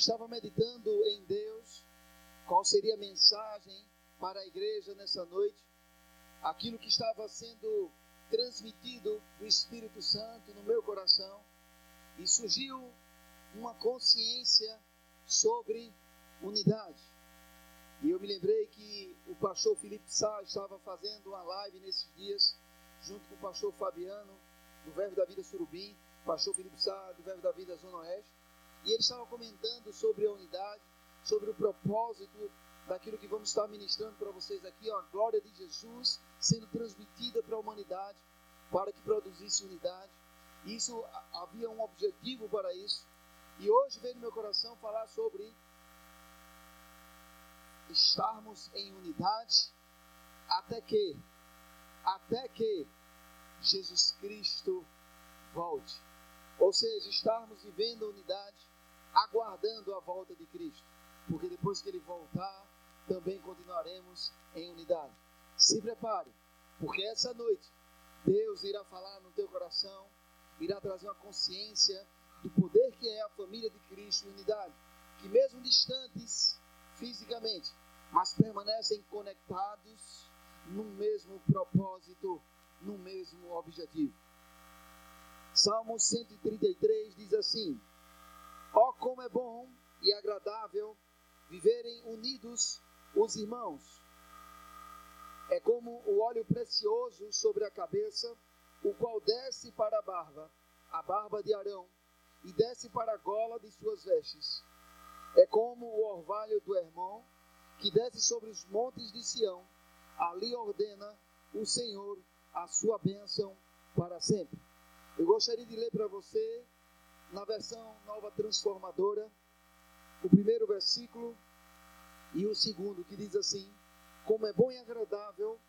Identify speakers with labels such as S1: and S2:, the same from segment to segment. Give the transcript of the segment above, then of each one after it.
S1: estava meditando em Deus, qual seria a mensagem para a igreja nessa noite, aquilo que estava sendo transmitido do Espírito Santo no meu coração, e surgiu uma consciência sobre unidade. E eu me lembrei que o pastor Felipe Sá estava fazendo uma live nesses dias, junto com o pastor Fabiano, do Verbo da Vida Surubim, pastor Felipe Sá, do Verbo da Vida Zona Oeste, e ele estava comentando sobre a unidade, sobre o propósito daquilo que vamos estar ministrando para vocês aqui, ó, a glória de Jesus sendo transmitida para a humanidade, para que produzisse unidade. Isso havia um objetivo para isso. E hoje veio no meu coração falar sobre estarmos em unidade até que, até que Jesus Cristo volte. Ou seja, estarmos vivendo a unidade, aguardando a volta de Cristo. Porque depois que ele voltar, também continuaremos em unidade. Se prepare, porque essa noite Deus irá falar no teu coração, irá trazer uma consciência do poder que é a família de Cristo em unidade, que mesmo distantes fisicamente, mas permanecem conectados no mesmo propósito, no mesmo objetivo. Salmo 133 diz assim: Ó oh, como é bom e agradável viverem unidos os irmãos. É como o óleo precioso sobre a cabeça, o qual desce para a barba, a barba de Arão, e desce para a gola de suas vestes. É como o orvalho do irmão que desce sobre os montes de Sião, ali ordena o Senhor a sua bênção para sempre. Eu gostaria de ler para você, na versão nova transformadora, o primeiro versículo e o segundo, que diz assim: Como é bom e agradável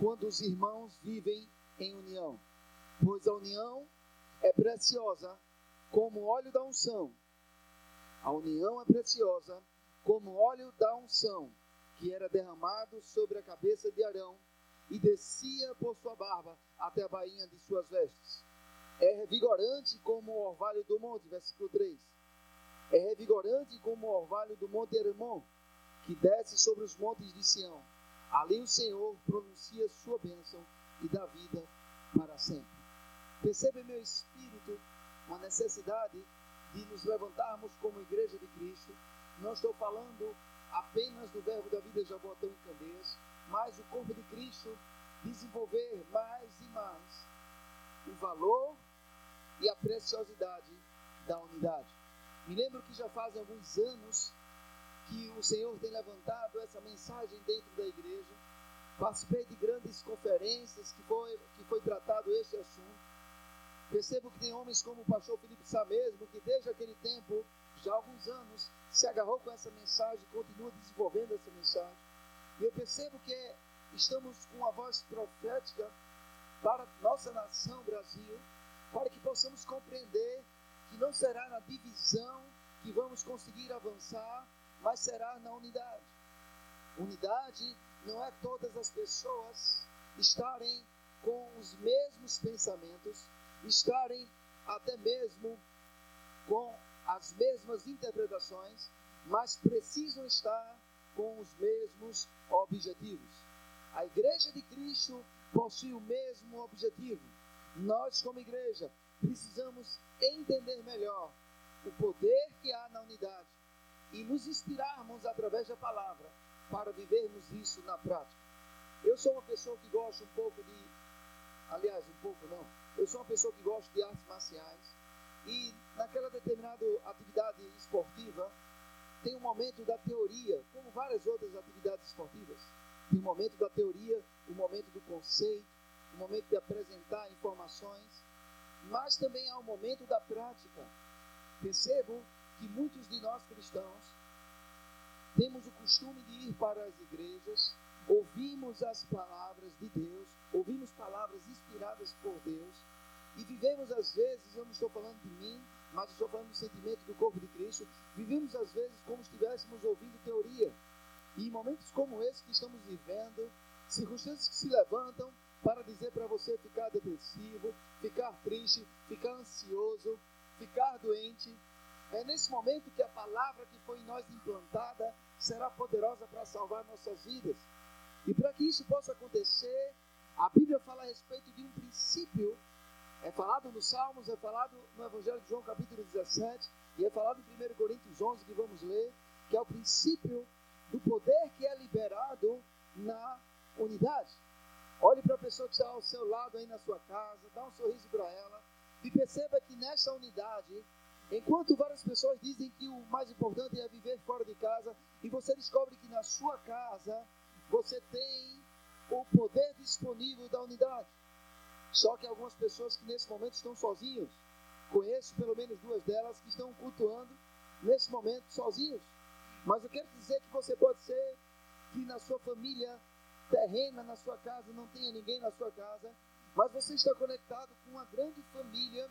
S1: quando os irmãos vivem em união, pois a união é preciosa como óleo da unção. A união é preciosa como óleo da unção, que era derramado sobre a cabeça de Arão e descia por sua barba até a bainha de suas vestes. É revigorante como o orvalho do monte, versículo 3. É revigorante como o orvalho do monte Hermon, que desce sobre os montes de Sião. Ali o Senhor pronuncia sua bênção e dá vida para sempre. Percebe meu espírito uma necessidade de nos levantarmos como igreja de Cristo não estou falando apenas do verbo da vida Jabotão em Candeias, mas o corpo de Cristo desenvolver mais e mais o valor e a preciosidade da unidade. Me lembro que já fazem alguns anos que o Senhor tem levantado essa mensagem dentro da igreja. Participei de grandes conferências que foi, que foi tratado este assunto. Percebo que tem homens como o pastor Felipe Sá mesmo, que desde aquele tempo, já há alguns anos, se agarrou com essa mensagem, continua desenvolvendo essa mensagem. E eu percebo que estamos com uma voz profética para nossa nação Brasil, para que possamos compreender que não será na divisão que vamos conseguir avançar, mas será na unidade. Unidade não é todas as pessoas estarem com os mesmos pensamentos, estarem até mesmo com as mesmas interpretações, mas precisam estar com os mesmos objetivos. A Igreja de Cristo possui o mesmo objetivo. Nós, como igreja, precisamos entender melhor o poder que há na unidade e nos inspirarmos através da palavra para vivermos isso na prática. Eu sou uma pessoa que gosta um pouco de, aliás, um pouco não, eu sou uma pessoa que gosta de artes marciais e naquela determinada atividade esportiva, tem um momento da teoria, como várias outras atividades esportivas. Tem o um momento da teoria, o um momento do conceito, o momento de apresentar informações, mas também há o momento da prática. Percebo que muitos de nós cristãos temos o costume de ir para as igrejas, ouvimos as palavras de Deus, ouvimos palavras inspiradas por Deus, e vivemos às vezes, eu não estou falando de mim, mas estou falando do sentimento do corpo de Cristo, vivemos às vezes como se estivéssemos ouvindo teoria. E em momentos como esse que estamos vivendo, circunstâncias que se levantam para dizer para você ficar depressivo, ficar triste, ficar ansioso, ficar doente, É nesse momento que a palavra que foi em nós implantada será poderosa para salvar nossas vidas. E para que isso possa acontecer, a Bíblia fala a respeito de um princípio. É falado nos Salmos, é falado no Evangelho de João, capítulo 17, e é falado em 1 Coríntios 11, que vamos ler, que é o princípio do poder que é liberado na unidade. Olhe para a pessoa que está ao seu lado aí na sua casa, dá um sorriso para ela e perceba que nessa unidade, enquanto várias pessoas dizem que o mais importante é viver fora de casa, e você descobre que na sua casa você tem o poder disponível da unidade. Só que algumas pessoas que nesse momento estão sozinhos, conheço pelo menos duas delas que estão cultuando nesse momento sozinhos. Mas eu quero dizer que você pode ser que na sua família terrena, na sua casa, não tenha ninguém na sua casa, mas você está conectado com uma grande família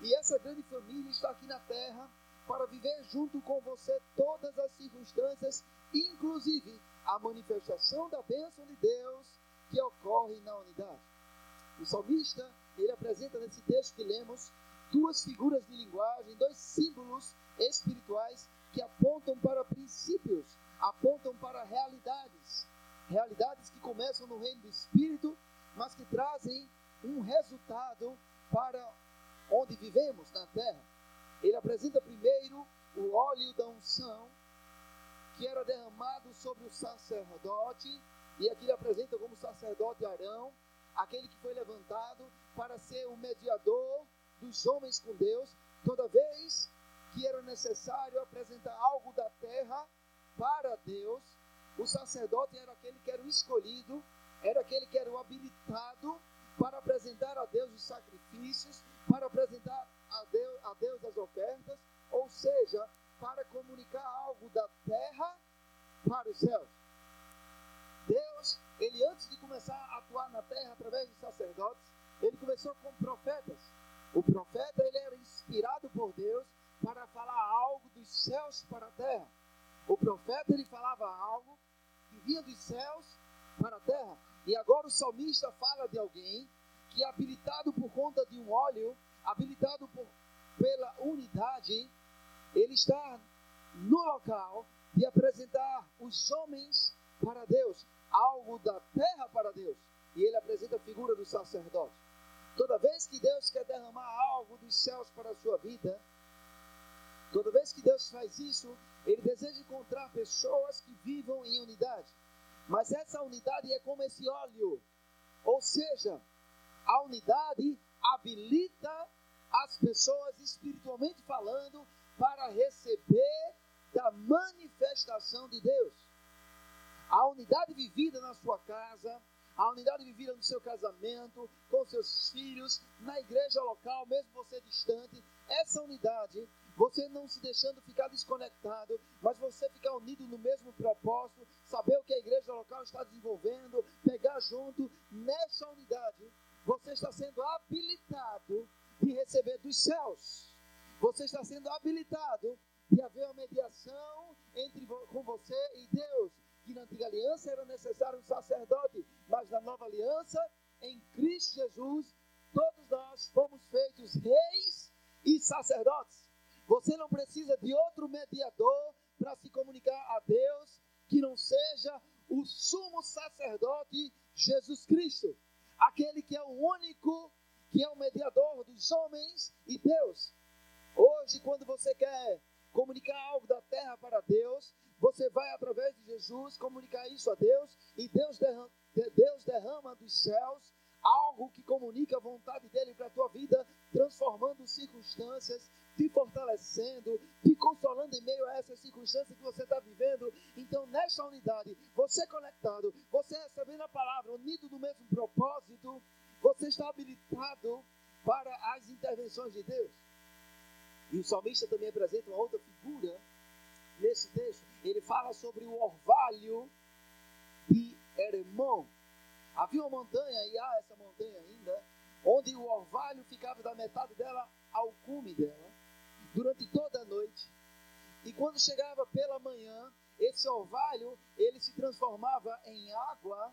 S1: e essa grande família está aqui na terra para viver junto com você todas as circunstâncias, inclusive a manifestação da bênção de Deus que ocorre na unidade. O salmista, ele apresenta nesse texto que lemos duas figuras de linguagem, dois símbolos espirituais que apontam para princípios, apontam para realidades. Realidades que começam no reino do Espírito, mas que trazem um resultado para onde vivemos na terra. Ele apresenta primeiro o óleo da unção, que era derramado sobre o sacerdote, e aqui ele apresenta como sacerdote Arão, aquele que foi levantado para ser o mediador dos homens com Deus, toda vez que era necessário apresentar algo da terra para Deus, o sacerdote era aquele que era o escolhido, era aquele que era o habilitado para apresentar a Deus os sacrifícios, para apresentar a Deus, a Deus as ofertas, ou seja, para comunicar algo da terra para os céus. Deus, ele antes de começar a atuar na terra através dos sacerdotes, ele começou com profetas. O profeta ele era inspirado por Deus para falar algo dos céus para a terra. O profeta ele falava algo dos céus para a terra. E agora o salmista fala de alguém que é habilitado por conta de um óleo, habilitado por, pela unidade, ele está no local de apresentar os homens para Deus, algo da terra para Deus. E ele apresenta a figura do sacerdote. Toda vez que Deus quer derramar algo dos céus para a sua vida, toda vez que Deus faz isso, Ele deseja encontrar pessoas que vivam em unidade. Mas essa unidade é como esse óleo. Ou seja, a unidade habilita as pessoas, espiritualmente falando, para receber da manifestação de Deus. A unidade vivida na sua casa, a unidade vivida no seu casamento, com seus filhos, na igreja local, mesmo você distante, essa unidade, você não se deixando ficar desconectado, mas você ficar unido no mesmo propósito, saber o que a igreja local está desenvolvendo, pegar junto, nessa unidade, você está sendo habilitado de receber dos céus. Você está sendo habilitado de haver uma mediação entre com você e Deus que na antiga aliança era necessário um sacerdote, mas na nova aliança, em Cristo Jesus, todos nós fomos feitos reis e sacerdotes. Você não precisa de outro mediador para se comunicar a Deus que não seja o sumo sacerdote Jesus Cristo, aquele que é o único que é o mediador dos homens e Deus. Hoje, quando você quer comunicar algo da terra para Deus, você vai, através de Jesus, comunicar isso a Deus e Deus derrama, Deus derrama dos céus algo que comunica a vontade dele para a tua vida, transformando circunstâncias, te fortalecendo, te consolando em meio a essas circunstâncias que você está vivendo. Então, nesta unidade, você conectado, você recebendo a palavra, unido no mesmo propósito, você está habilitado para as intervenções de Deus. E o salmista também apresenta uma outra figura nesse texto, ele fala sobre o orvalho de Heremon. Havia uma montanha, e há essa montanha ainda, onde o orvalho ficava da metade dela ao cume dela, durante toda a noite. E quando chegava pela manhã, esse orvalho, ele se transformava em água,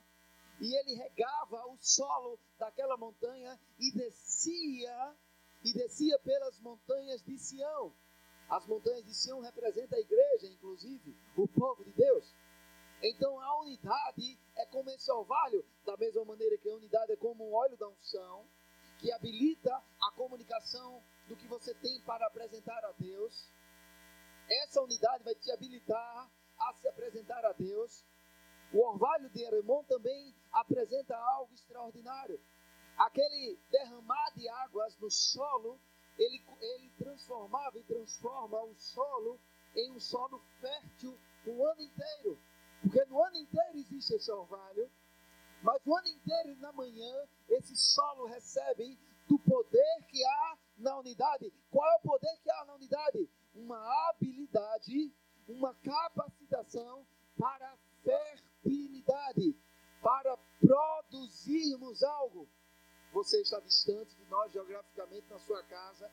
S1: e ele regava o solo daquela montanha e descia, e descia pelas montanhas de Sião. As montanhas de Sião representam a igreja, inclusive, o povo de Deus. Então a unidade é como esse orvalho, da mesma maneira que a unidade é como um óleo da unção, que habilita a comunicação do que você tem para apresentar a Deus. Essa unidade vai te habilitar a se apresentar a Deus. O orvalho de Eremon também apresenta algo extraordinário. Aquele derramar de águas no solo, ele, ele transformava e transforma o solo em um solo fértil o ano inteiro. Porque no ano inteiro existe esse orvalho, mas o ano inteiro, na manhã, esse solo recebe do poder que há na unidade. Qual é o poder que há na unidade? Uma habilidade, uma capacitação para fertilidade, para produzirmos algo. Você está distante de nós geograficamente na sua casa,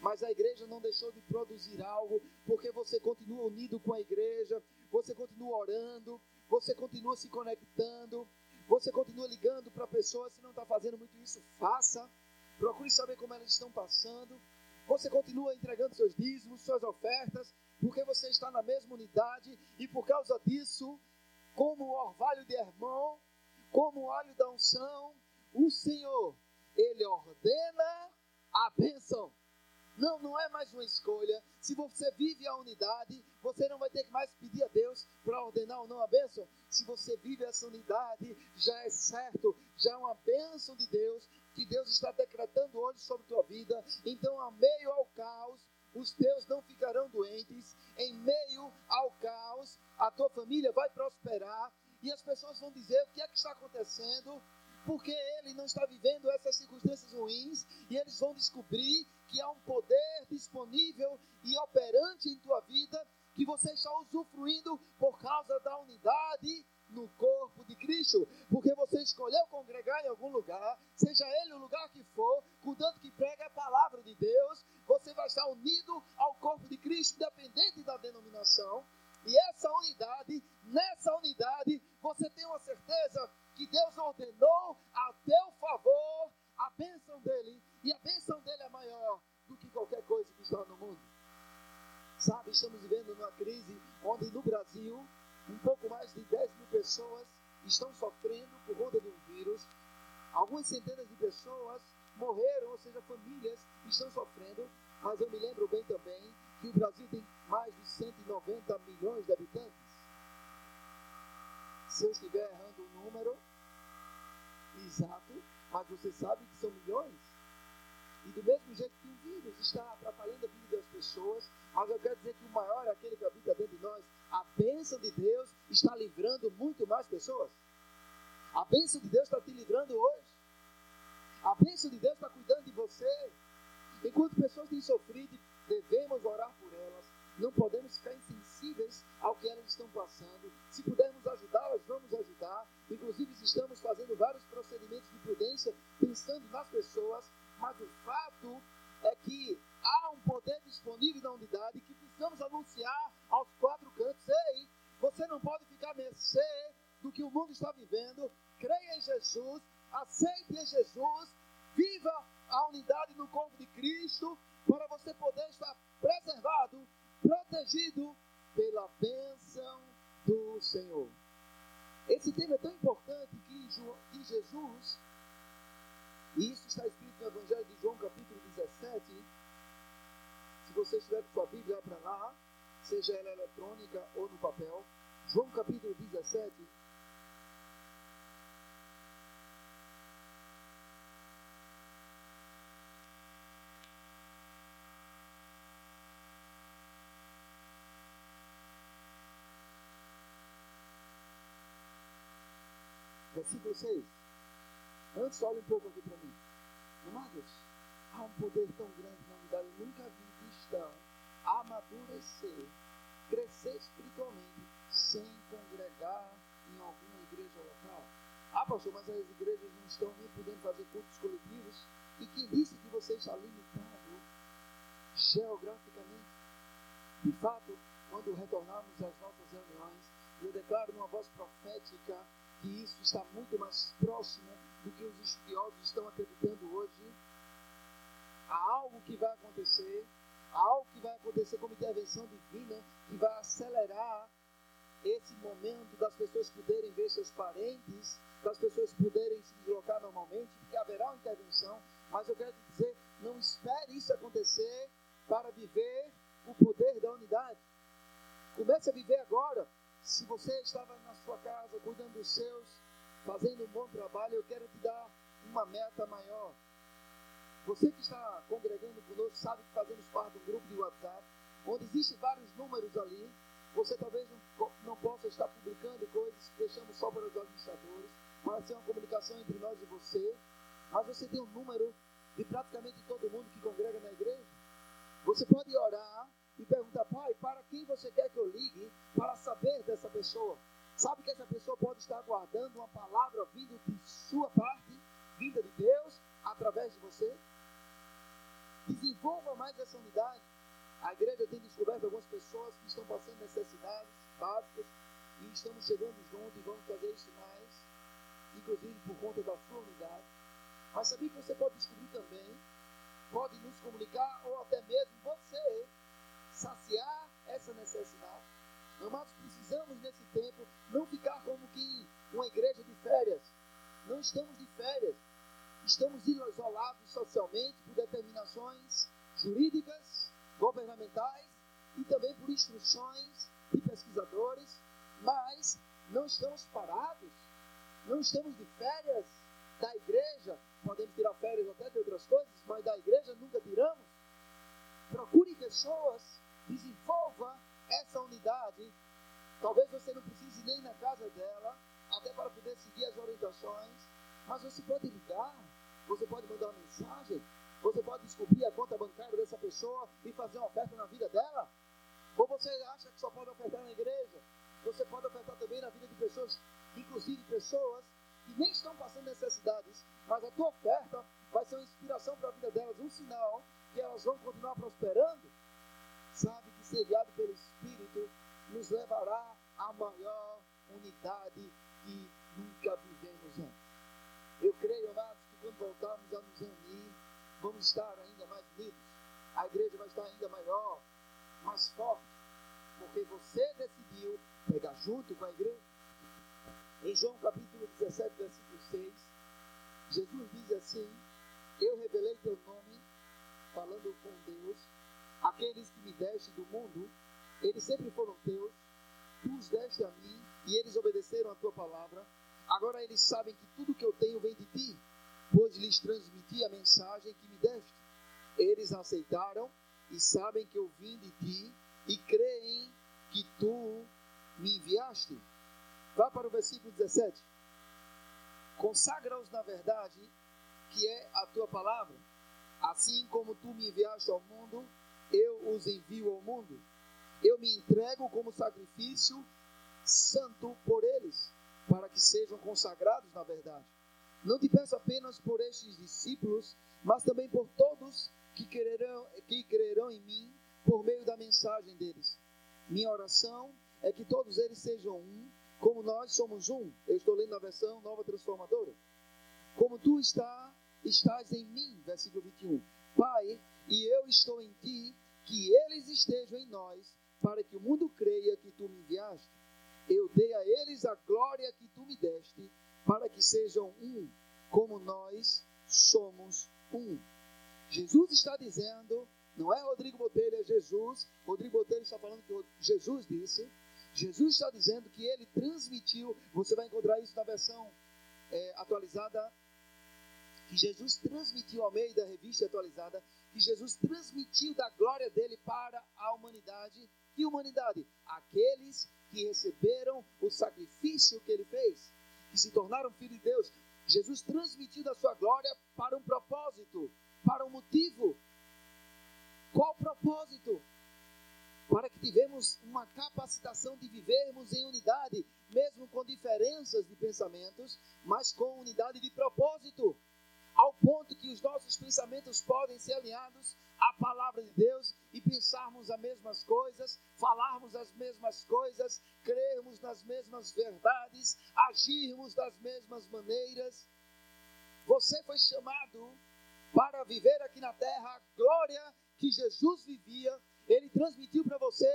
S1: mas a igreja não deixou de produzir algo, porque você continua unido com a igreja, você continua orando, você continua se conectando, você continua ligando para pessoas. Se não está fazendo muito isso, faça. Procure saber como elas estão passando. Você continua entregando seus dízimos, suas ofertas, porque você está na mesma unidade e por causa disso, como o orvalho de irmão, como o óleo da unção, o Senhor, Ele ordena a bênção. Não, não é mais uma escolha. Se você vive a unidade, você não vai ter que mais pedir a Deus para ordenar ou não a bênção. Se você vive essa unidade, já é certo, já é uma bênção de Deus que Deus está decretando hoje sobre tua vida. Então, a meio ao caos, os teus não ficarão doentes. Em meio ao caos, a tua família vai prosperar. E as pessoas vão dizer o que é que está acontecendo, porque ele não está vivendo essas circunstâncias ruins, e eles vão descobrir que há um poder disponível e operante em tua vida que você está usufruindo por causa da unidade no corpo de Cristo, porque você escolheu congregar em algum lugar, seja ele o lugar que for, contanto que prega a palavra de Deus, você vai estar unido ao corpo de Cristo, independente da denominação. E essa unidade, nessa unidade, você tem uma certeza que Deus ordenou a teu favor a bênção dele e a bênção dele é maior do que qualquer coisa que está no mundo. Sabe, estamos vivendo numa crise onde no Brasil um pouco mais de 10 mil pessoas estão sofrendo por conta de um vírus. Algumas centenas de pessoas morreram, ou seja, famílias estão sofrendo. Mas eu me lembro bem também que o Brasil tem mais de 190 milhões de habitantes. Se eu estiver errando o número exato, mas você sabe que são milhões. E do mesmo jeito que o vírus está atrapalhando a vida das pessoas, mas eu quero dizer que o maior é aquele que habita dentro de nós. A bênção de Deus está livrando muito mais pessoas. A bênção de Deus está te livrando hoje. A bênção de Deus está cuidando de você. Enquanto pessoas têm sofrido, devemos orar por elas. Não podemos ficar insensíveis ao que elas estão passando. Se pudermos ajudá-las, vamos ajudar. Inclusive, estamos fazendo vários procedimentos de prudência, pensando nas pessoas. Mas o fato é que há um poder disponível na unidade que precisamos anunciar aos quatro cantos. Ei, você não pode ficar mercê do que o mundo está vivendo. Creia em Jesus, aceite em Jesus, viva a unidade no corpo de Cristo, para você poder estar preservado protegido pela bênção do Senhor. Esse tema é tão importante que, Jesus, e isso está escrito no Evangelho de João, capítulo 17. Se você estiver com sua Bíblia, para lá, seja ela eletrônica ou no papel. João, capítulo 17. Versículo 6. Antes, olhe um pouco aqui para mim. Amados, há um poder tão grande na unidade. Eu nunca vi cristão amadurecer, crescer espiritualmente, sem congregar em alguma igreja local. Ah, pastor, mas as igrejas não estão nem podendo fazer cultos coletivos. E quem disse que você está limitado geograficamente? De fato, quando retornarmos às nossas reuniões, eu declaro numa voz profética que isso está muito mais próximo do que os estudiosos estão acreditando hoje. Há algo que vai acontecer, há algo que vai acontecer como intervenção divina que vai acelerar esse momento das pessoas poderem ver seus parentes, das pessoas poderem se deslocar normalmente, porque haverá uma intervenção, mas eu quero dizer, não espere isso acontecer para viver o poder da unidade. Comece a viver agora. Se você estava na sua casa cuidando dos seus, fazendo um bom trabalho, eu quero te dar uma meta maior. Você que está congregando conosco sabe que fazemos parte de um grupo de WhatsApp, onde existem vários números ali. Você talvez não, não possa estar publicando coisas que deixamos só para os administradores, para ser uma comunicação entre nós e você. Mas você tem um número de praticamente todo mundo que congrega na igreja. Você pode orar e perguntar, pai, para quem você quer que eu ligue para saber dessa pessoa? Sabe que essa pessoa pode estar aguardando uma palavra vindo de sua parte, vinda de Deus, através de você? Desenvolva mais essa unidade. A igreja tem descoberto algumas pessoas que estão passando necessidades básicas e estamos chegando juntos e vamos fazer isso mais, inclusive por conta da sua unidade. Mas sabia que você pode descobrir também, pode nos comunicar ou até mesmo não estamos maior unidade que nunca vivemos antes. Eu creio, amados, que quando voltarmos a nos reunir, vamos estar ainda mais unidos. A igreja vai estar ainda maior, mais forte, porque você decidiu pegar junto com a igreja. Em João capítulo 17, versículo 6, Jesus diz assim: Eu revelei teu nome, falando com Deus, aqueles que me deste do mundo, eles sempre foram teus, os deste a mim, e eles obedeceram a tua palavra Agora eles sabem que tudo que eu tenho vem de ti, pois lhes transmiti a mensagem que me deste. Eles aceitaram e sabem que eu vim de ti e creem que tu me enviaste. Vá para o versículo 17. Consagra-os na verdade, que é a tua palavra. Assim como tu me enviaste ao mundo, eu os envio ao mundo. Eu me entrego como sacrifício santo por eles para que sejam consagrados na verdade. Não te peço apenas por estes discípulos, mas também por todos que crerão, que crerão em mim por meio da mensagem deles. Minha oração é que todos eles sejam um, como nós somos um. Eu estou lendo a versão nova transformadora. Como tu está, estás em mim, versículo 21. Pai, e eu estou em ti, que eles estejam em nós, para que o mundo creia que tu me enviaste eu dei a eles a glória que tu me deste, para que sejam um, como nós somos um. Jesus está dizendo, não é Rodrigo Botelho, é Jesus. Rodrigo Botelho está falando que Jesus disse. Jesus está dizendo que ele transmitiu, você vai encontrar isso na versão é, atualizada, que Jesus transmitiu ao meio da revista atualizada, que Jesus transmitiu da glória dele para a humanidade. Que humanidade? Aqueles que receberam o sacrifício que ele fez, que se tornaram filhos de Deus. Jesus transmitiu a sua glória para um propósito, para um motivo. Qual propósito? Para que tivemos uma capacitação de vivermos em unidade, mesmo com diferenças de pensamentos, mas com unidade de propósito ao ponto que os nossos pensamentos podem ser alinhados à palavra de Deus e pensarmos as mesmas coisas, falarmos as mesmas coisas, crermos nas mesmas verdades, agirmos das mesmas maneiras. Você foi chamado para viver aqui na terra a glória que Jesus vivia. Ele transmitiu para você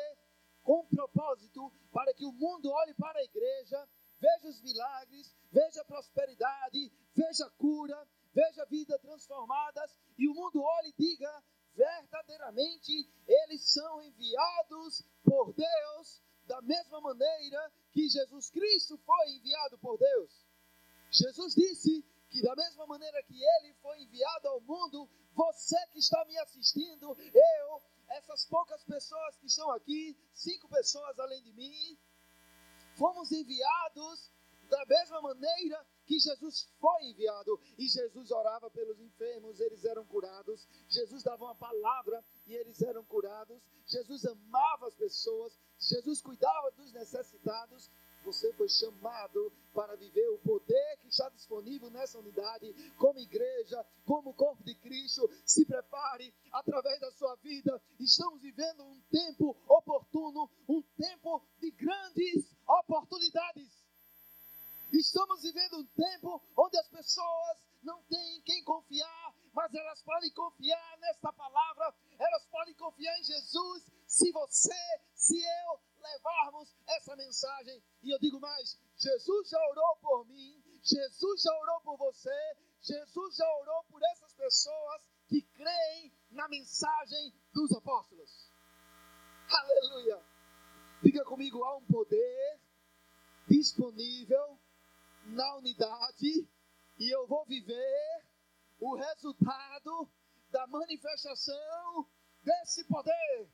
S1: com um propósito para que o mundo olhe para a igreja, veja os milagres, veja a prosperidade, veja a cura, veja vidas transformadas e o mundo olhe e diga: verdadeiramente eles são enviados por Deus da mesma maneira que Jesus Cristo foi enviado por Deus. Jesus disse que da mesma maneira que ele foi enviado ao mundo, você que está me assistindo, eu, essas poucas pessoas que estão aqui, cinco pessoas além de mim, fomos enviados da mesma maneira que Jesus foi enviado. E Jesus orava pelos enfermos, eles eram curados. Jesus dava uma palavra e eles eram curados. Jesus amava as pessoas. Jesus cuidava dos necessitados. Você foi chamado para viver o poder que está disponível nessa unidade, como igreja, como corpo de Cristo. Se prepare através da sua vida. Estamos vivendo um tempo oportuno, um tempo de grandes oportunidades. Estamos vivendo um tempo onde as pessoas não têm quem confiar, mas elas podem confiar nesta palavra, elas podem confiar em Jesus, se você, se eu levarmos essa mensagem. E eu digo mais: Jesus já orou por mim, Jesus já orou por você, Jesus já orou por essas pessoas que creem na mensagem dos apóstolos. Aleluia! Diga comigo: há um poder disponível na unidade e eu vou viver o resultado da manifestação desse poder.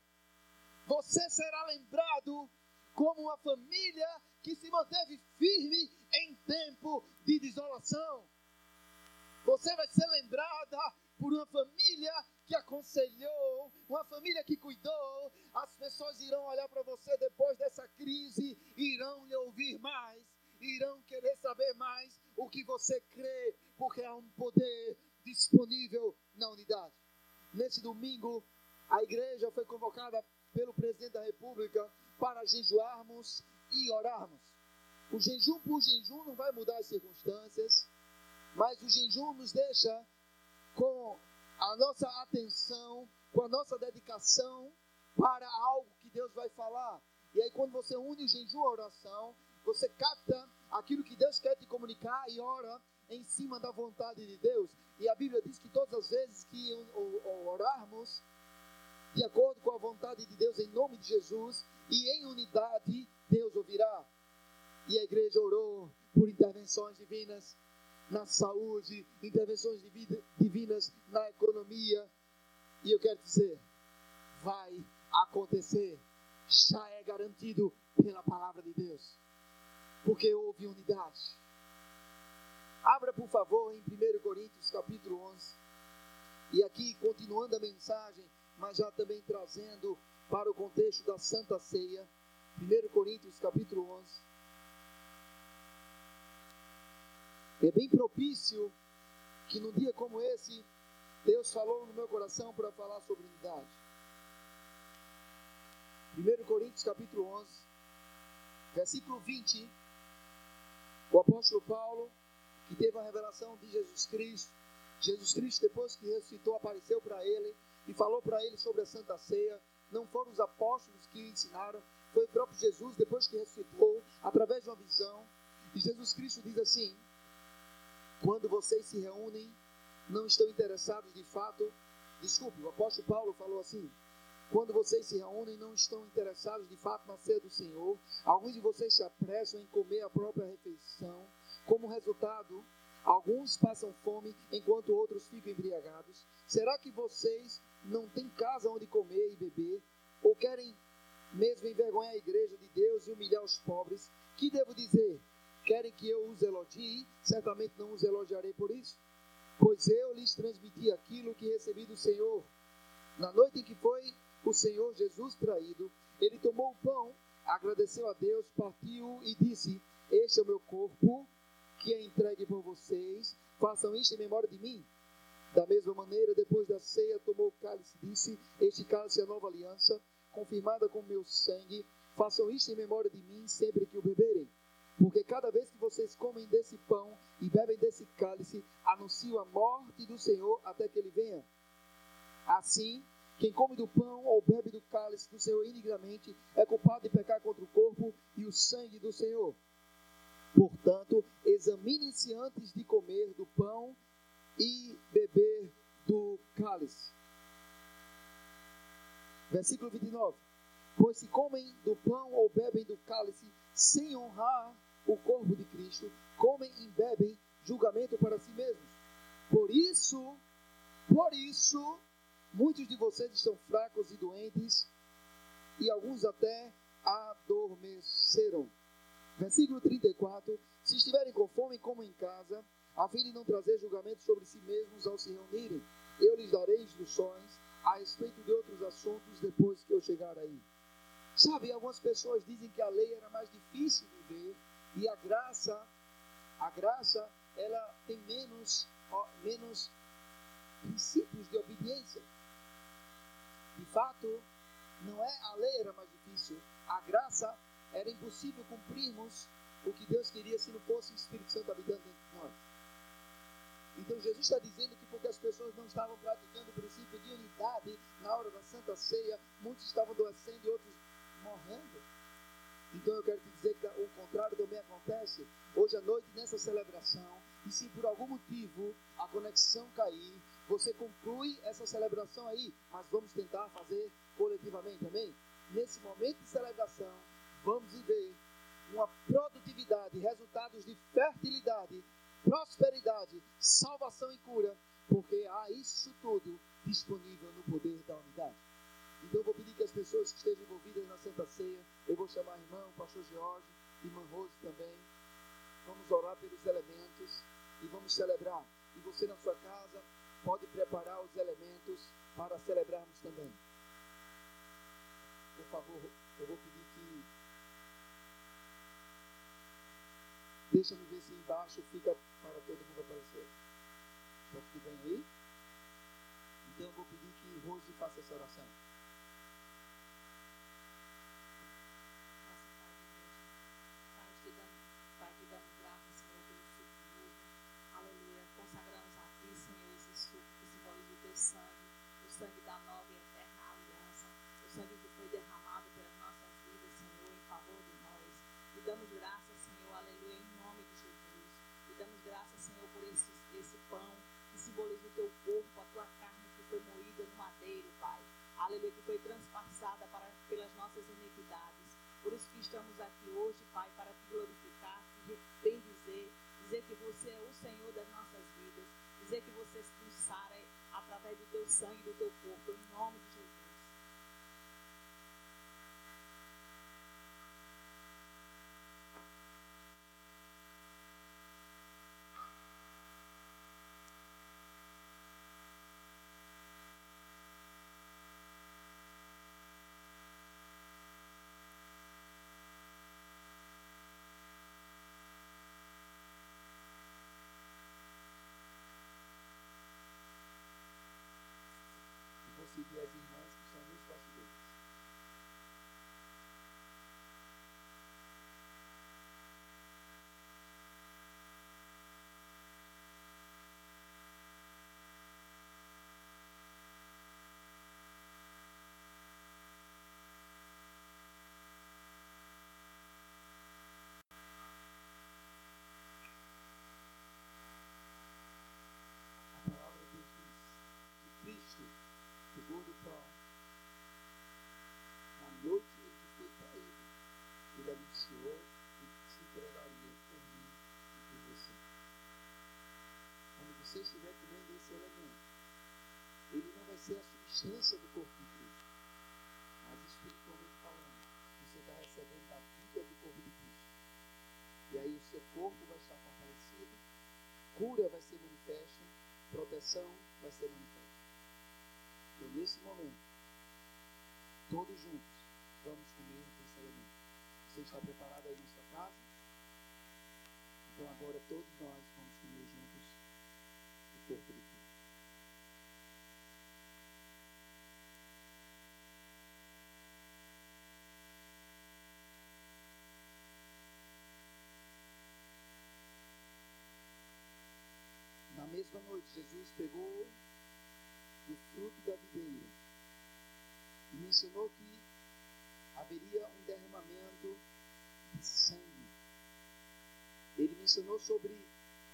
S1: Você será lembrado como uma família que se manteve firme em tempo de desolação. Você vai ser lembrada por uma família que aconselhou, uma família que cuidou. As pessoas irão olhar para você depois dessa crise, irão lhe ouvir mais irão querer saber mais o que você crê, porque há um poder disponível na unidade. Nesse domingo, a igreja foi convocada pelo presidente da República para jejuarmos e orarmos. O jejum por jejum não vai mudar as circunstâncias, mas o jejum nos deixa com a nossa atenção, com a nossa dedicação para algo que Deus vai falar. E aí, quando você une o jejum à oração, você capta aquilo que Deus quer te comunicar e ora em cima da vontade de Deus. E a Bíblia diz que todas as vezes que orarmos de acordo com a vontade de Deus, em nome de Jesus, e em unidade, Deus ouvirá. E a igreja orou por intervenções divinas na saúde, intervenções divinas na economia. E eu quero dizer, vai acontecer, já é garantido pela palavra de Deus porque houve unidade. Abra, por favor, em 1 Coríntios, capítulo 11. E aqui, continuando a mensagem, mas já também trazendo para o contexto da Santa Ceia. 1 Coríntios, capítulo 11. É bem propício que num dia como esse, Deus falou no meu coração para falar sobre unidade. 1 Coríntios, capítulo 11, versículo 20 o apóstolo Paulo, que teve a revelação de Jesus Cristo, Jesus Cristo, depois que ressuscitou, apareceu para ele e falou para ele sobre a Santa Ceia. Não foram os apóstolos que ensinaram, foi o próprio Jesus, depois que ressuscitou, através de uma visão. E Jesus Cristo diz assim: quando vocês se reúnem, não estão interessados de fato. Desculpe, o apóstolo Paulo falou assim: quando vocês se reúnem, não estão interessados de fato na ceia do Senhor. Alguns de vocês se apressam em comer a própria refeição. Como resultado, alguns passam fome enquanto outros ficam embriagados. Será que vocês não têm casa onde comer e beber? Ou querem mesmo envergonhar a igreja de Deus e humilhar os pobres? Que devo dizer? Querem que eu os elogie? Certamente não os elogiarei por isso. Pois eu lhes transmiti aquilo que recebi do Senhor. Na noite em que foi o Senhor Jesus traído, ele tomou o pão, agradeceu a Deus, partiu e disse: Este é o meu corpo que é entregue por vocês, façam isto em memória de mim. Da mesma maneira, depois da ceia, tomou o cálice e disse: Este cálice é a nova aliança, confirmada com meu sangue. Façam isto em memória de mim sempre que o beberem. Porque cada vez que vocês comem desse pão e bebem desse cálice, anunciam a morte do Senhor até que ele venha. Assim, Quem come do pão ou bebe do cálice do Senhor inigramente é culpado de pecar contra o corpo e o sangue do Senhor. Portanto, examine-se antes de comer do pão e beber do cálice. Versículo 29. Pois se comem do pão ou bebem do cálice sem honrar o corpo de Cristo, comem e bebem julgamento para si mesmos. Por isso, por isso, muitos de vocês estão fracos e doentes, e alguns até adormeceram. Versículo 34: Se estiverem com fome, comam em casa, a fim de não trazer julgamento sobre si mesmos ao se reunirem. Eu lhes darei instruções a respeito de outros assuntos depois que eu chegar aí. Sabe, algumas pessoas dizem que a lei era mais difícil de ver e a graça, a graça, ela tem menos, menos princípios de obediência. De fato, não é a lei era mais difícil, a graça era impossível cumprirmos o que Deus queria se não fosse o Espírito Santo habitando dentro de nós. Então Jesus está dizendo que porque as pessoas não estavam praticando o princípio de unidade na hora da Santa Ceia, muitos estavam adoecendo e outros morrendo. Então eu quero te dizer que o contrário também acontece. Hoje à noite, nessa celebração, e se por algum motivo a conexão cair, você conclui essa celebração aí, mas vamos tentar fazer coletivamente, amém? Nesse momento de celebração, vamos viver uma produtividade, resultados de fertilidade, prosperidade, salvação e cura, porque há isso tudo disponível no poder da unidade. Então eu vou pedir que as pessoas que estejam envolvidas na Santa Ceia, eu vou chamar irmão, pastor George, irmã Rose também. Vamos orar pelos elementos e vamos celebrar. E você na sua casa pode preparar os elementos para celebrarmos também. Por favor, eu vou pedir que. Deixa-me ver se embaixo fica para todo mundo aparecer. Está tudo bem aí? Então eu vou pedir que Rose faça essa oração. Substância do corpo de Cristo, mas espiritualmente falando, você está recebendo a vida do corpo de Cristo. E aí o seu corpo vai estar fortalecido, cura vai ser manifesta, proteção vai ser manifesta. Então, nesse momento, todos juntos, vamos comer esse elemento. Você está preparado aí na sua casa? Então agora todos nós vamos comer juntos corpo de mencionou que haveria um derramamento de sangue. Ele mencionou sobre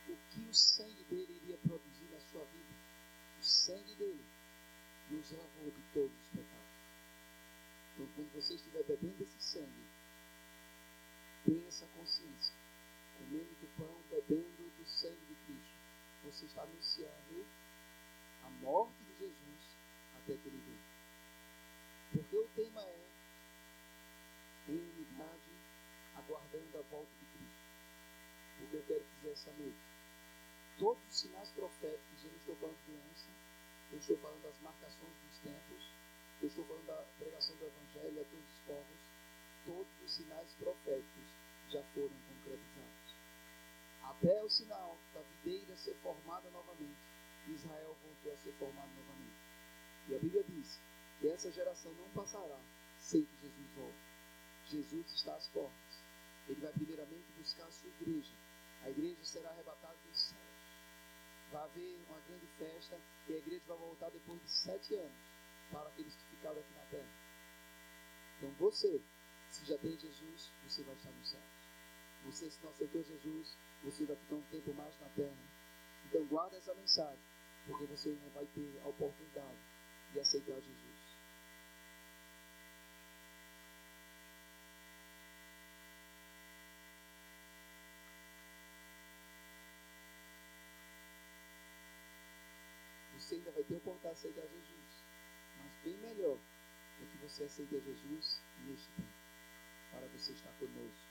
S1: o que o sangue dele iria produzir na sua vida. O sangue dele nos lavou de todos os pecados. Então, quando você estiver bebendo esse sangue, tenha essa consciência. Comendo do pão, bebendo do sangue de Cristo, você está anunciando a morte de Jesus até que ele venha. Porque o tema é em unidade, aguardando a volta de Cristo. O que eu quero dizer essa noite? Todos os sinais proféticos, eu não estou falando de doença, eu estou falando das marcações dos tempos, eu estou falando da pregação do Evangelho a todos os povos, todos os sinais proféticos já foram concretizados. Até o sinal da videira ser formada novamente, Israel voltou a ser formado novamente. E a Bíblia diz que essa geração não passará sem que Jesus volte. Jesus está às portas. Ele vai primeiramente buscar a sua igreja. A igreja será arrebatada dos céus. Vai haver uma grande festa e a igreja vai voltar depois de sete anos para aqueles que ficaram aqui na terra. Então você, se já tem Jesus, você vai estar no céu. Você, se não aceitou Jesus, você vai ficar um tempo mais na terra. Então guarda essa mensagem, porque você não vai ter a oportunidade de aceitar Jesus. você ainda vai ter a oportunidade de aceitar Jesus. Mas bem melhor é que você aceite Jesus neste tempo, para você estar conosco.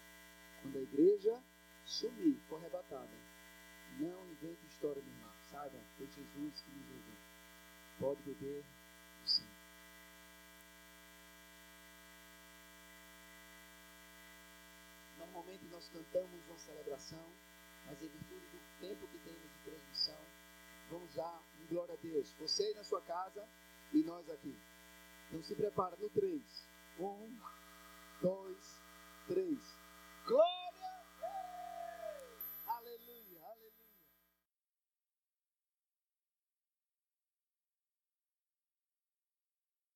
S1: Quando a igreja sumir, for arrebatada, não invente história, meu irmão. Saiba, foi Jesus que nos levou. Pode beber do sangue. Normalmente nós cantamos uma celebração, mas em virtude do tempo que temos de transmissão, Vamos lá, em glória a Deus. Você aí na sua casa e nós aqui. Então se prepara no 3. Um, dois, três. Glória!